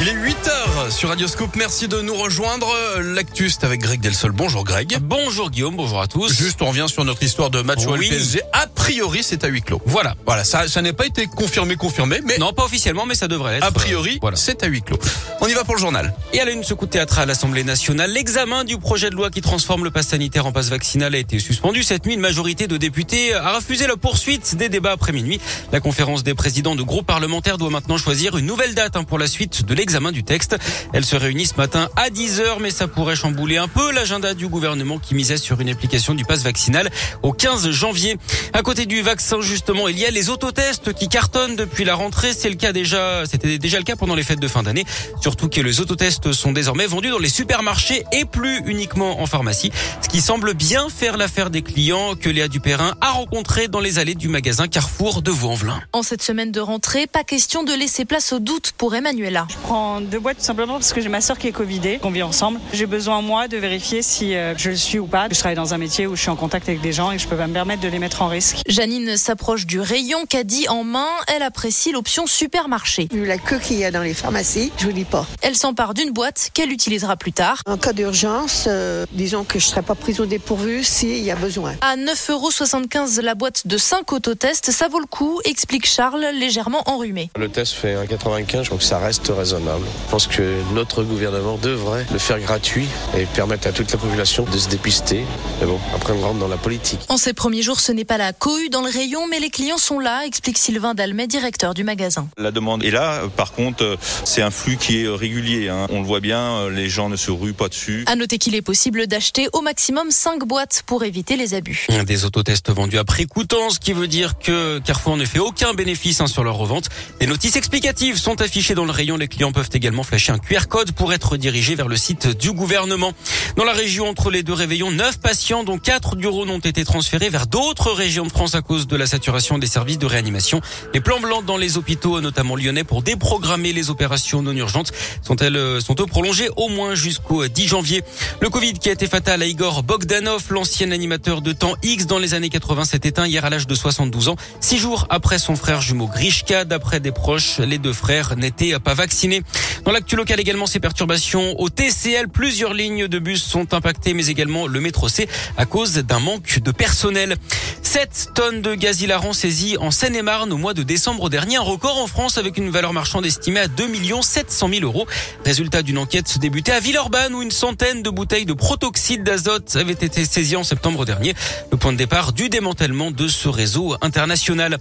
Il est 8h sur Radioscope. Merci de nous rejoindre. L'actus avec Greg Delsol. Bonjour Greg. Bonjour Guillaume, bonjour à tous. Juste, on revient sur notre histoire de match Oui. au PSG. A priori, c'est à huis clos. Voilà. Voilà, ça, ça n'a pas été confirmé, confirmé, mais Non, pas officiellement, mais ça devrait l'être. a priori, voilà. c'est à huis clos. On y va pour le journal. Et à la une, ce coup de théâtre à l'Assemblée nationale, l'examen du projet de loi qui transforme le pass sanitaire en passe vaccinal a été suspendu. Cette nuit, une majorité de députés a refusé la poursuite des débats après minuit. La conférence des présidents de groupes parlementaires doit maintenant choisir une nouvelle date hein, pour la suite de l'examen du texte. Elle se réunit ce matin à 10h, mais ça pourrait chambouler un peu l'agenda du gouvernement qui misait sur une application du pass vaccinal au 15 janvier. À côté du vaccin, justement, il y a les autotests qui cartonnent depuis la rentrée. C'est le cas déjà, c'était déjà le cas pendant les fêtes de fin d'année. Surtout que les autotests sont désormais vendus dans les supermarchés et plus uniquement en pharmacie. Ce qui semble bien faire l'affaire des clients que Léa Dupérin a rencontré dans les allées du magasin Carrefour de Vaux-en-Velin. En cette semaine de rentrée, pas question de laisser place au doute pour Emmanuela. Je prends deux boîtes tout simplement parce que j'ai ma soeur qui est Covidée, qu'on vit ensemble. J'ai besoin, moi, de vérifier si euh, je le suis ou pas. Je travaille dans un métier où je suis en contact avec des gens et que je peux pas me permettre de les mettre en risque. Janine s'approche du rayon caddie en main. Elle apprécie l'option supermarché. Vu la queue qu'il y a dans les pharmacies, je vous dis pas. Elle s'empare d'une boîte qu'elle utilisera plus tard. En cas d'urgence, euh, disons que je serais pas prise au dépourvu s'il y a besoin. À 9,75€ la boîte de 5 autotests, ça vaut le coup, explique Charles, légèrement enrhumé. Le test fait 1,95, je trouve que ça reste raisonnable. Je pense que notre gouvernement devrait le faire gratuit et permettre à toute la population de se dépister. Mais bon, après on rentre dans la politique. En ces premiers jours, ce n'est pas la cohue dans le rayon, mais les clients sont là, explique Sylvain Dalmet, directeur du magasin. La demande est là. Par contre, c'est un flux qui est régulier. hein. On le voit bien, les gens ne se ruent pas dessus. À noter qu'il est possible d'acheter au maximum 5 boîtes pour éviter les abus. Des autotests vendus à prix coûtant, ce qui veut dire que Carrefour ne fait aucun bénéfice hein, sur leur revente. Des notices explicatives sont affichées dans le rayon. Les clients peuvent également flasher un QR code pour être dirigés vers le site du gouvernement. Dans la région, entre les deux réveillons, 9 patients, dont 4 du Rhône, ont été transférés vers d'autres régions de France à cause de la saturation des services de réanimation. Les plans blancs dans les hôpitaux, notamment lyonnais, pour déprogrammer les opérations non urgentes, sont-elles euh, sont eux prolongées au moins jusqu'au 10 janvier. Le Covid qui a été fatal à Igor Bogdanov, l'ancien animateur de temps X dans les années 80, s'est éteint hier à l'âge de 72 ans, six jours après son frère jumeau Grishka. D'après des proches, les deux frères n'étaient pas vaccinés. Dans l'actu local également, ces perturbations au TCL, plusieurs lignes de bus sont impactées, mais également le métro C à cause d'un manque de personnel. 7 tonnes de gaz hilarant saisies en Seine-et-Marne au mois de décembre dernier, un record en France avec une valeur marchande estimée à 2 700 000 euros. Résultat d'une enquête débutée à Villeurbanne où une centaine de bouteilles de protoxyde d'azote avaient été saisies en septembre dernier. Le point de départ du démantèlement de ce réseau international.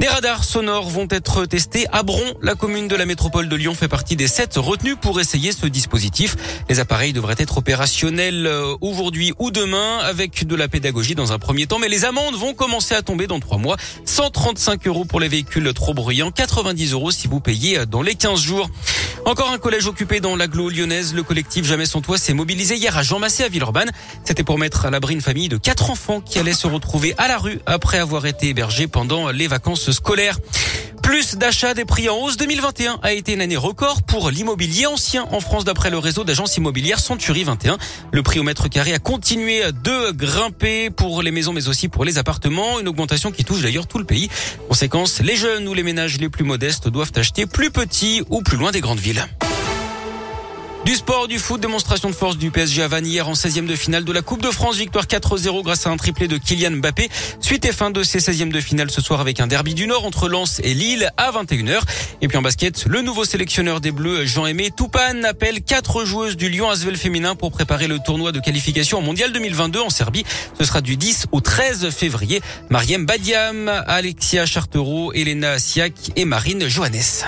Des radars sonores vont être testés à Bron. La commune de la métropole de Lyon fait partie des sept retenues pour essayer ce dispositif. Les appareils devraient être opérationnels euh, aujourd'hui ou demain avec de la pédagogie dans un premier temps. Mais les amendes vont commencer à tomber dans trois mois. 135 euros pour les véhicules trop bruyants, 90 euros si vous payez dans les 15 jours. Encore un collège occupé dans l'agglo lyonnaise. Le collectif Jamais sans toi s'est mobilisé hier à Jean Massé à Villeurbanne. C'était pour mettre à l'abri une famille de quatre enfants qui allaient se retrouver à la rue après avoir été hébergés pendant les vacances scolaires. Plus d'achats des prix en hausse. 2021 a été une année record pour l'immobilier ancien en France d'après le réseau d'agences immobilières Century 21. Le prix au mètre carré a continué de grimper pour les maisons mais aussi pour les appartements. Une augmentation qui touche d'ailleurs tout le pays. Conséquence, les jeunes ou les ménages les plus modestes doivent acheter plus petit ou plus loin des grandes villes. Du sport, du foot, démonstration de force du PSG à hier en 16e de finale de la Coupe de France. Victoire 4-0 grâce à un triplé de Kylian Mbappé. Suite et fin de ces 16e de finale ce soir avec un derby du Nord entre Lens et Lille à 21h. Et puis en basket, le nouveau sélectionneur des Bleus, Jean-Aimé Toupane, appelle quatre joueuses du Lyon Asvel féminin pour préparer le tournoi de qualification Mondial 2022 en Serbie. Ce sera du 10 au 13 février. Mariem Badiam, Alexia Chartereau, Elena Siak et Marine Johannes.